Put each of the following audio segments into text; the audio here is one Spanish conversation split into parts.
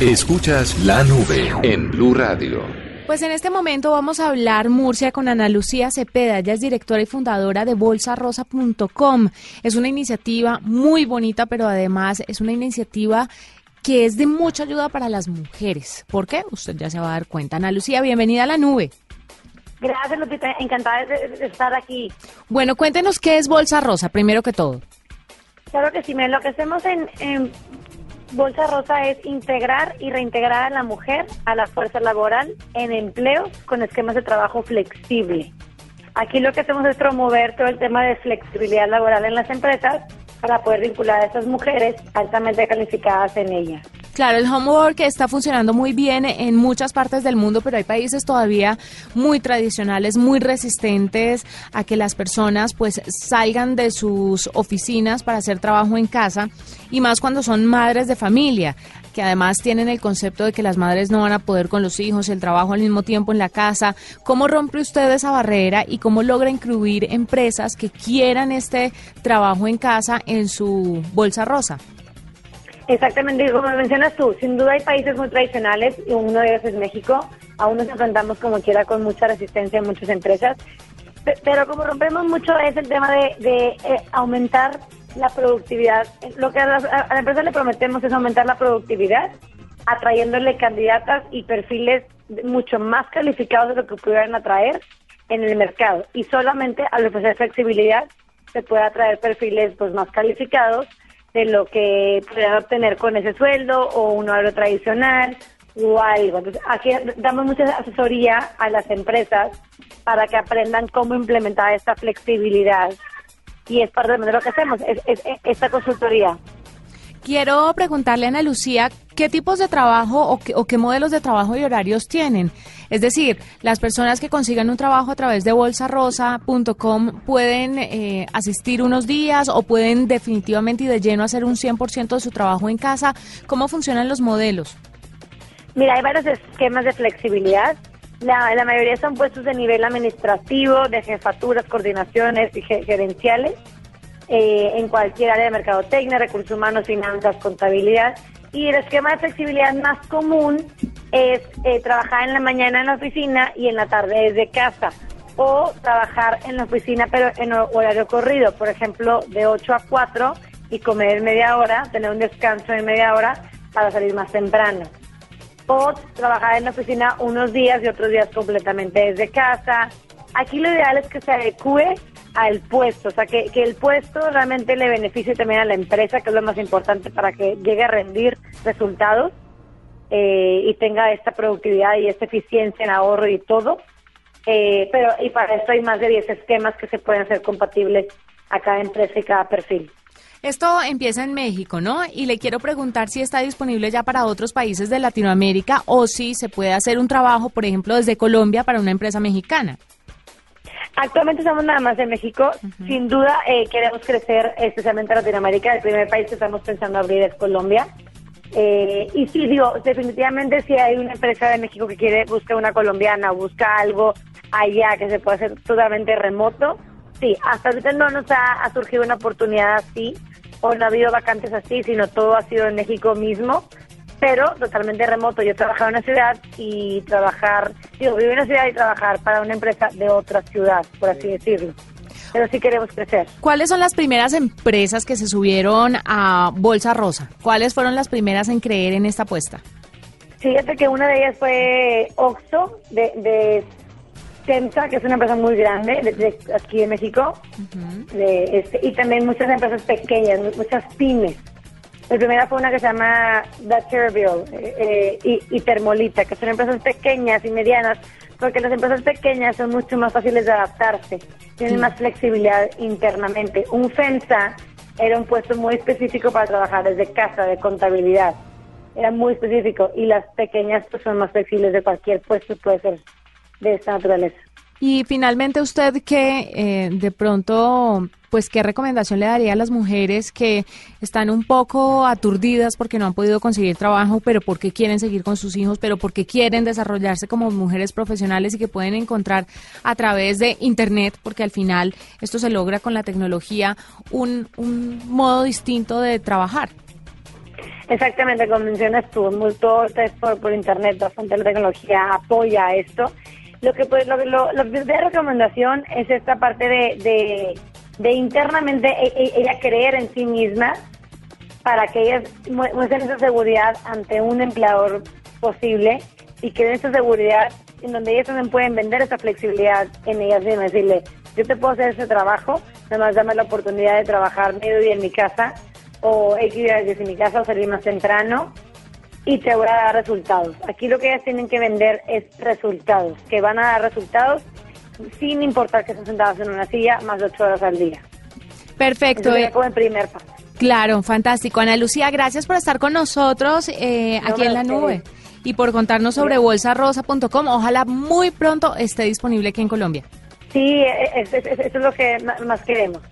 Escuchas la nube en Blue Radio. Pues en este momento vamos a hablar Murcia con Ana Lucía Cepeda. Ella es directora y fundadora de bolsarosa.com. Es una iniciativa muy bonita, pero además es una iniciativa que es de mucha ayuda para las mujeres. ¿Por qué? Usted ya se va a dar cuenta. Ana Lucía, bienvenida a la nube. Gracias, Lupita. Encantada de, estar aquí. Bueno, cuéntenos qué es Bolsa Rosa, primero que todo. Claro que sí, me lo que hacemos en, en Bolsa Rosa es integrar y reintegrar a la mujer a la fuerza laboral en empleos con esquemas de trabajo flexible. Aquí lo que hacemos es promover todo el tema de flexibilidad laboral en las empresas para poder vincular a esas mujeres altamente calificadas en ellas. Claro, el homework está funcionando muy bien en muchas partes del mundo, pero hay países todavía muy tradicionales, muy resistentes a que las personas pues salgan de sus oficinas para hacer trabajo en casa y más cuando son madres de familia que además tienen el concepto de que las madres no van a poder con los hijos, el trabajo al mismo tiempo en la casa. ¿Cómo rompe usted esa barrera y cómo logra incluir empresas que quieran este trabajo en casa en su bolsa rosa? Exactamente, como mencionas tú, sin duda hay países muy tradicionales y uno de ellos es México. Aún nos enfrentamos como quiera con mucha resistencia en muchas empresas, pero como rompemos mucho es el tema de, de eh, aumentar la productividad. Lo que a la, a la, empresa le prometemos es aumentar la productividad, atrayéndole candidatas y perfiles mucho más calificados de lo que pudieran atraer en el mercado. Y solamente al ofrecer flexibilidad se puede atraer perfiles pues más calificados de lo que puedan obtener con ese sueldo o un horario tradicional o algo. Aquí damos mucha asesoría a las empresas para que aprendan cómo implementar esta flexibilidad y es parte de lo que hacemos, es esta consultoría. Quiero preguntarle a Ana Lucía qué tipos de trabajo o qué, o qué, modelos de trabajo y horarios tienen. Es decir, las personas que consigan un trabajo a través de bolsarosa.com pueden eh, asistir unos días o pueden definitivamente y de lleno hacer un 100% de su trabajo en casa. ¿Cómo funcionan los modelos? Mira, hay varios esquemas de flexibilidad. La, la mayoría son puestos de nivel administrativo, de jefaturas, coordinaciones y gerenciales eh, en cualquier área de mercadotecnia, recursos humanos, finanzas, contabilidad. Y el esquema de flexibilidad más común es eh, trabajar en la mañana en la oficina y en la tarde desde casa. O trabajar en la oficina pero en horario corrido, por ejemplo, de 8 a 4 y comer media hora, tener un descanso de media hora para salir más temprano. O trabajar en la oficina unos días y otros días completamente desde casa. Aquí lo ideal es que se adecue al puesto, o sea, que, que, el puesto realmente le beneficie también a la empresa, que es lo más importante para que llegue a rendir resultados eh, y tenga esta productividad y esta eficiencia en ahorro y todo. Eh, pero y para esto hay más de 10 esquemas que se pueden hacer compatibles a cada empresa y cada perfil. Esto empieza en México, ¿no? Y le quiero preguntar si está disponible ya para otros países de Latinoamérica o si se puede hacer un trabajo, por ejemplo, desde Colombia para una empresa mexicana. Actualmente estamos nada más en México. Uh -huh. Sin duda eh, queremos crecer especialmente en Latinoamérica. El primer país que estamos pensando abrir es Colombia. Eh, y sí, digo, definitivamente si hay una empresa de México que quiere, busca una colombiana, busca algo allá que se pueda hacer totalmente remoto, sí, hasta ahorita no nos ha, ha surgido una oportunidad así, o no ha habido vacantes así, sino todo ha sido en México mismo pero totalmente remoto. Yo trabajaba en una ciudad y trabajar, digo, vivir en una ciudad y trabajar para una empresa de otra ciudad, por así decirlo. Pero sí queremos crecer. ¿Cuáles son las primeras empresas que se subieron a Bolsa Rosa? ¿Cuáles fueron las primeras en creer en esta apuesta? Fíjate que una de ellas fue Oxxo, de, de Temsa, que es una empresa muy grande de, de aquí en México, uh -huh. de, este, y también muchas empresas pequeñas, muchas pymes. La primera fue una que se llama Dutcherville eh, y, y, Termolita, que son empresas pequeñas y medianas, porque las empresas pequeñas son mucho más fáciles de adaptarse, tienen sí. más flexibilidad internamente. Un FENSA era un puesto muy específico para trabajar desde casa, de contabilidad. era muy específico y las pequeñas pues son más flexibles de cualquier puesto puede ser de esta naturaleza. Y finalmente usted que eh, de pronto, pues qué recomendación le daría a las mujeres que están un poco aturdidas porque no han podido conseguir trabajo, pero porque quieren seguir con sus hijos, pero porque quieren desarrollarse como mujeres profesionales y que pueden encontrar a través de Internet, porque al final esto se logra con la tecnología, un, un modo distinto de trabajar. Exactamente, como mencionas tú, mucho por, por Internet, bastante la tecnología apoya esto lo que pues lo, lo, lo de recomendación es esta parte de, de, internamente e, e, ella creer en sí misma para que ellas muestren esa seguridad ante un empleador posible y que den esa seguridad en donde ellas también pueden vender esa flexibilidad en ellas mismas, decirle, yo te puedo hacer ese trabajo, nada más dame la oportunidad de trabajar medio día en mi casa o X días desde mi casa o salir más temprano y te voy a dar resultados. Aquí lo que ellas tienen que vender es resultados, que van a dar resultados sin importar que estén sentadas en una silla más de ocho horas al día. Perfecto. Eso como el primer paso. Claro, fantástico. Ana Lucía, gracias por estar con nosotros eh, aquí en la nube y por contarnos sobre bolsarosa.com. Ojalá muy pronto esté disponible aquí en Colombia. Sí, eso es, lo que más queremos.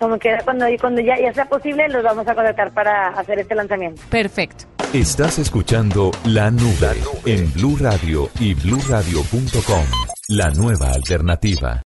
Como que cuando, cuando ya, ya sea posible, los vamos a contactar para hacer este lanzamiento. Perfecto. Estás escuchando La Nube en Blue Radio y BlueRadio.com, la nueva alternativa.